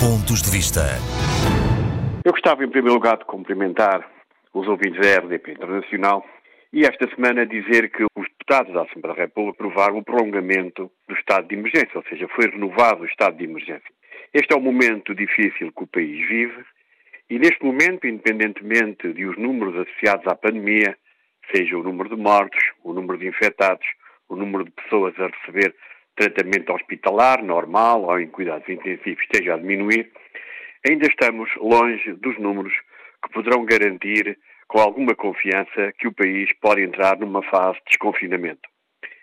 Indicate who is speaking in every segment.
Speaker 1: Pontos de Vista.
Speaker 2: Eu gostava, em primeiro lugar, de cumprimentar os ouvintes da RDP Internacional e esta semana dizer que os deputados da Assembleia da República aprovaram o prolongamento do estado de emergência, ou seja, foi renovado o estado de emergência. Este é um momento difícil que o país vive e, neste momento, independentemente de os números associados à pandemia, seja o número de mortos, o número de infectados, o número de pessoas a receber tratamento hospitalar normal ou em cuidados intensivos esteja a diminuir, ainda estamos longe dos números que poderão garantir com alguma confiança que o país pode entrar numa fase de desconfinamento.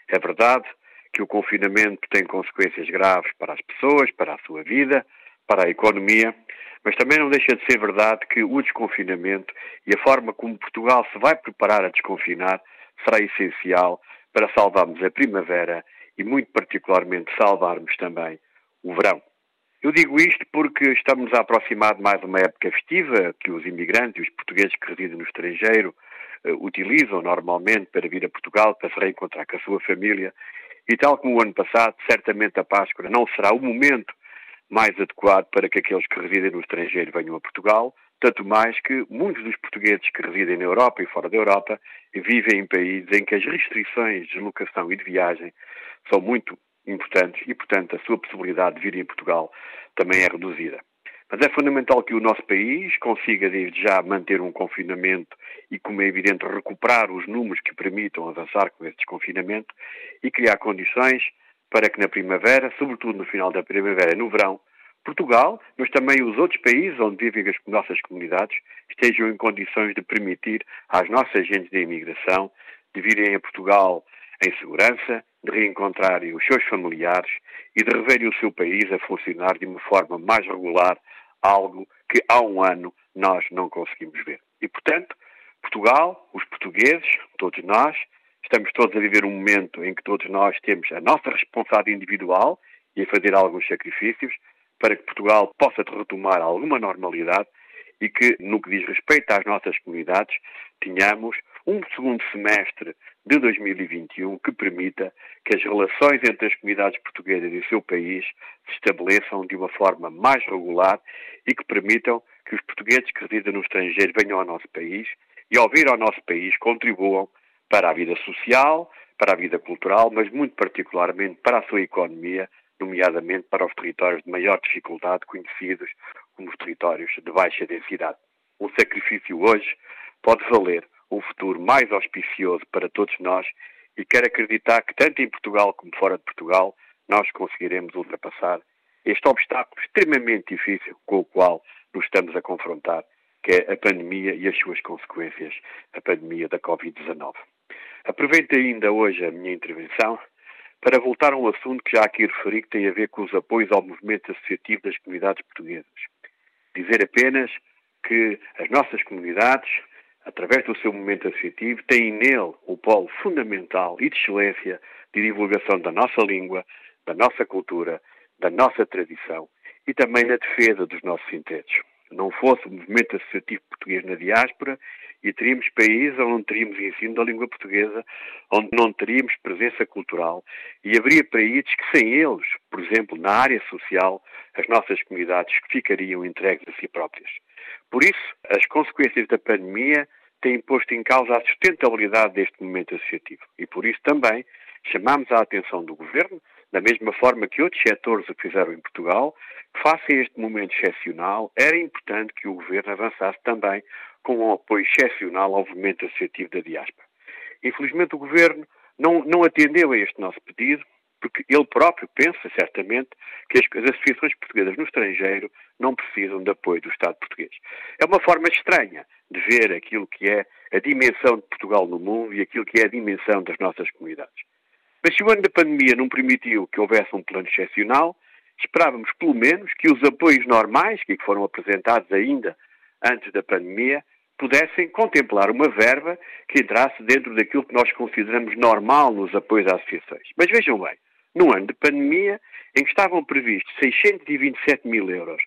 Speaker 2: É verdade que o confinamento tem consequências graves para as pessoas, para a sua vida, para a economia, mas também não deixa de ser verdade que o desconfinamento e a forma como Portugal se vai preparar a desconfinar será essencial para salvarmos a primavera e, muito particularmente, salvarmos também o verão. Eu digo isto porque estamos a aproximar de mais uma época festiva que os imigrantes e os portugueses que residem no estrangeiro uh, utilizam normalmente para vir a Portugal para se reencontrar com a sua família. E tal como o ano passado, certamente a Páscoa não será o momento mais adequado para que aqueles que residem no estrangeiro venham a Portugal, tanto mais que muitos dos portugueses que residem na Europa e fora da Europa vivem em países em que as restrições de deslocação e de viagem são muito importantes e, portanto, a sua possibilidade de vir em Portugal também é reduzida. Mas é fundamental que o nosso país consiga, desde já, manter um confinamento e, como é evidente, recuperar os números que permitam avançar com esse desconfinamento e criar condições para que na primavera, sobretudo no final da primavera e no verão, Portugal, mas também os outros países onde vivem as nossas comunidades, estejam em condições de permitir às nossas agentes de imigração de virem a Portugal em segurança, de reencontrarem os seus familiares e de reverem o seu país a funcionar de uma forma mais regular, algo que há um ano nós não conseguimos ver. E, portanto, Portugal, os portugueses, todos nós, estamos todos a viver um momento em que todos nós temos a nossa responsabilidade individual e a fazer alguns sacrifícios para que Portugal possa retomar alguma normalidade e que, no que diz respeito às nossas comunidades, tenhamos um segundo semestre de 2021 que permita que as relações entre as comunidades portuguesas e o seu país se estabeleçam de uma forma mais regular e que permitam que os portugueses que residem no estrangeiro venham ao nosso país e, ao vir ao nosso país, contribuam para a vida social, para a vida cultural, mas muito particularmente para a sua economia, nomeadamente para os territórios de maior dificuldade, conhecidos como os territórios de baixa densidade. Um sacrifício hoje pode valer um futuro mais auspicioso para todos nós e quero acreditar que, tanto em Portugal como fora de Portugal, nós conseguiremos ultrapassar este obstáculo extremamente difícil com o qual nos estamos a confrontar, que é a pandemia e as suas consequências, a pandemia da Covid-19. Aproveito ainda hoje a minha intervenção para voltar a um assunto que já aqui referi, que tem a ver com os apoios ao movimento associativo das comunidades portuguesas. Dizer apenas que as nossas comunidades, através do seu movimento associativo, têm nele o polo fundamental e de excelência de divulgação da nossa língua, da nossa cultura, da nossa tradição e também na defesa dos nossos interesses. Não fosse o movimento associativo português na diáspora, e teríamos países onde não teríamos ensino da língua portuguesa, onde não teríamos presença cultural, e haveria países que sem eles, por exemplo, na área social, as nossas comunidades ficariam entregues a si próprias. Por isso, as consequências da pandemia têm posto em causa a sustentabilidade deste momento associativo. E por isso também chamamos a atenção do Governo, da mesma forma que outros setores o fizeram em Portugal, que face a este momento excepcional, era importante que o Governo avançasse também com um apoio excepcional ao movimento associativo da diáspora. Infelizmente o Governo não, não atendeu a este nosso pedido, porque ele próprio pensa, certamente, que as, as, associações portuguesas no estrangeiro não precisam de apoio do Estado português. É uma forma estranha de ver aquilo que é a dimensão de Portugal no mundo e aquilo que é a dimensão das nossas comunidades. Mas se o ano da pandemia não permitiu que houvesse um plano excepcional, esperávamos pelo menos que os apoios normais, que foram apresentados ainda antes da pandemia, pudessem contemplar uma verba que entrasse dentro daquilo que nós consideramos normal nos apoios às associações. Mas vejam bem, no ano de pandemia, em que estavam previstos 627 mil euros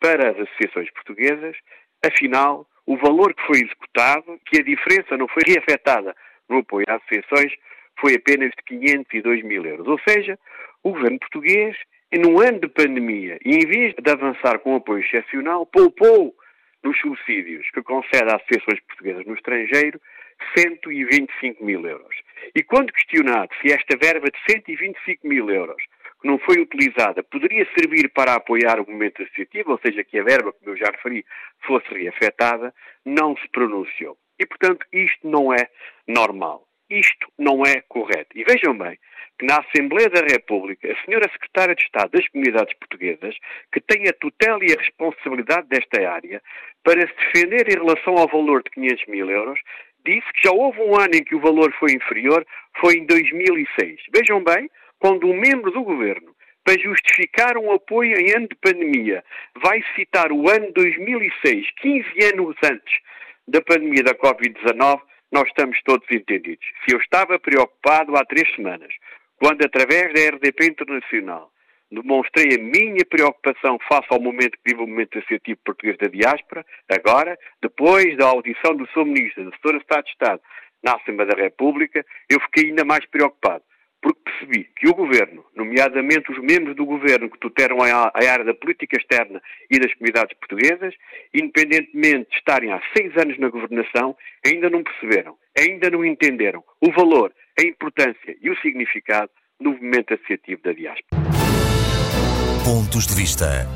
Speaker 2: para as associações portuguesas, afinal, o valor que foi executado, que a diferença não foi reafetada no apoio às associações, foi apenas de 502 mil euros. Ou seja, o governo português num ano de pandemia, e em vez de avançar com apoio excepcional, poupou nos subsídios que concede às associações portuguesas no estrangeiro 125 mil euros. E quando questionado se esta verba de 125 mil euros que não foi utilizada poderia servir para apoiar o movimento associativo, ou seja, que a verba, como eu já referi, fosse reafetada, não se pronunciou. E, portanto, isto não é normal. Isto não é correto. E vejam bem que na Assembleia da República, a senhora Secretária de Estado das Comunidades Portuguesas, que tem a tutela e a responsabilidade desta área, para se defender em relação ao valor de 500 mil euros, disse que já houve um ano em que o valor foi inferior, foi em 2006. Vejam bem, quando um membro do governo, para justificar um apoio em ano de pandemia, vai citar o ano 2006, 15 anos antes da pandemia da Covid-19, nós estamos todos entendidos. Se eu estava preocupado há três semanas, quando através da RDP Internacional demonstrei a minha preocupação face ao momento que vive o movimento associativo português da diáspora, agora, depois da audição do seu ministro, da de Estado de Estado, na Assembleia da República, eu fiquei ainda mais preocupado porque percebi que o governo, nomeadamente os membros do governo que tutelam a área da política externa e das comunidades portuguesas, independentemente de estarem há seis anos na governação, ainda não perceberam, ainda não entenderam o valor, a importância e o significado do movimento associativo da diáspora. Pontos de vista.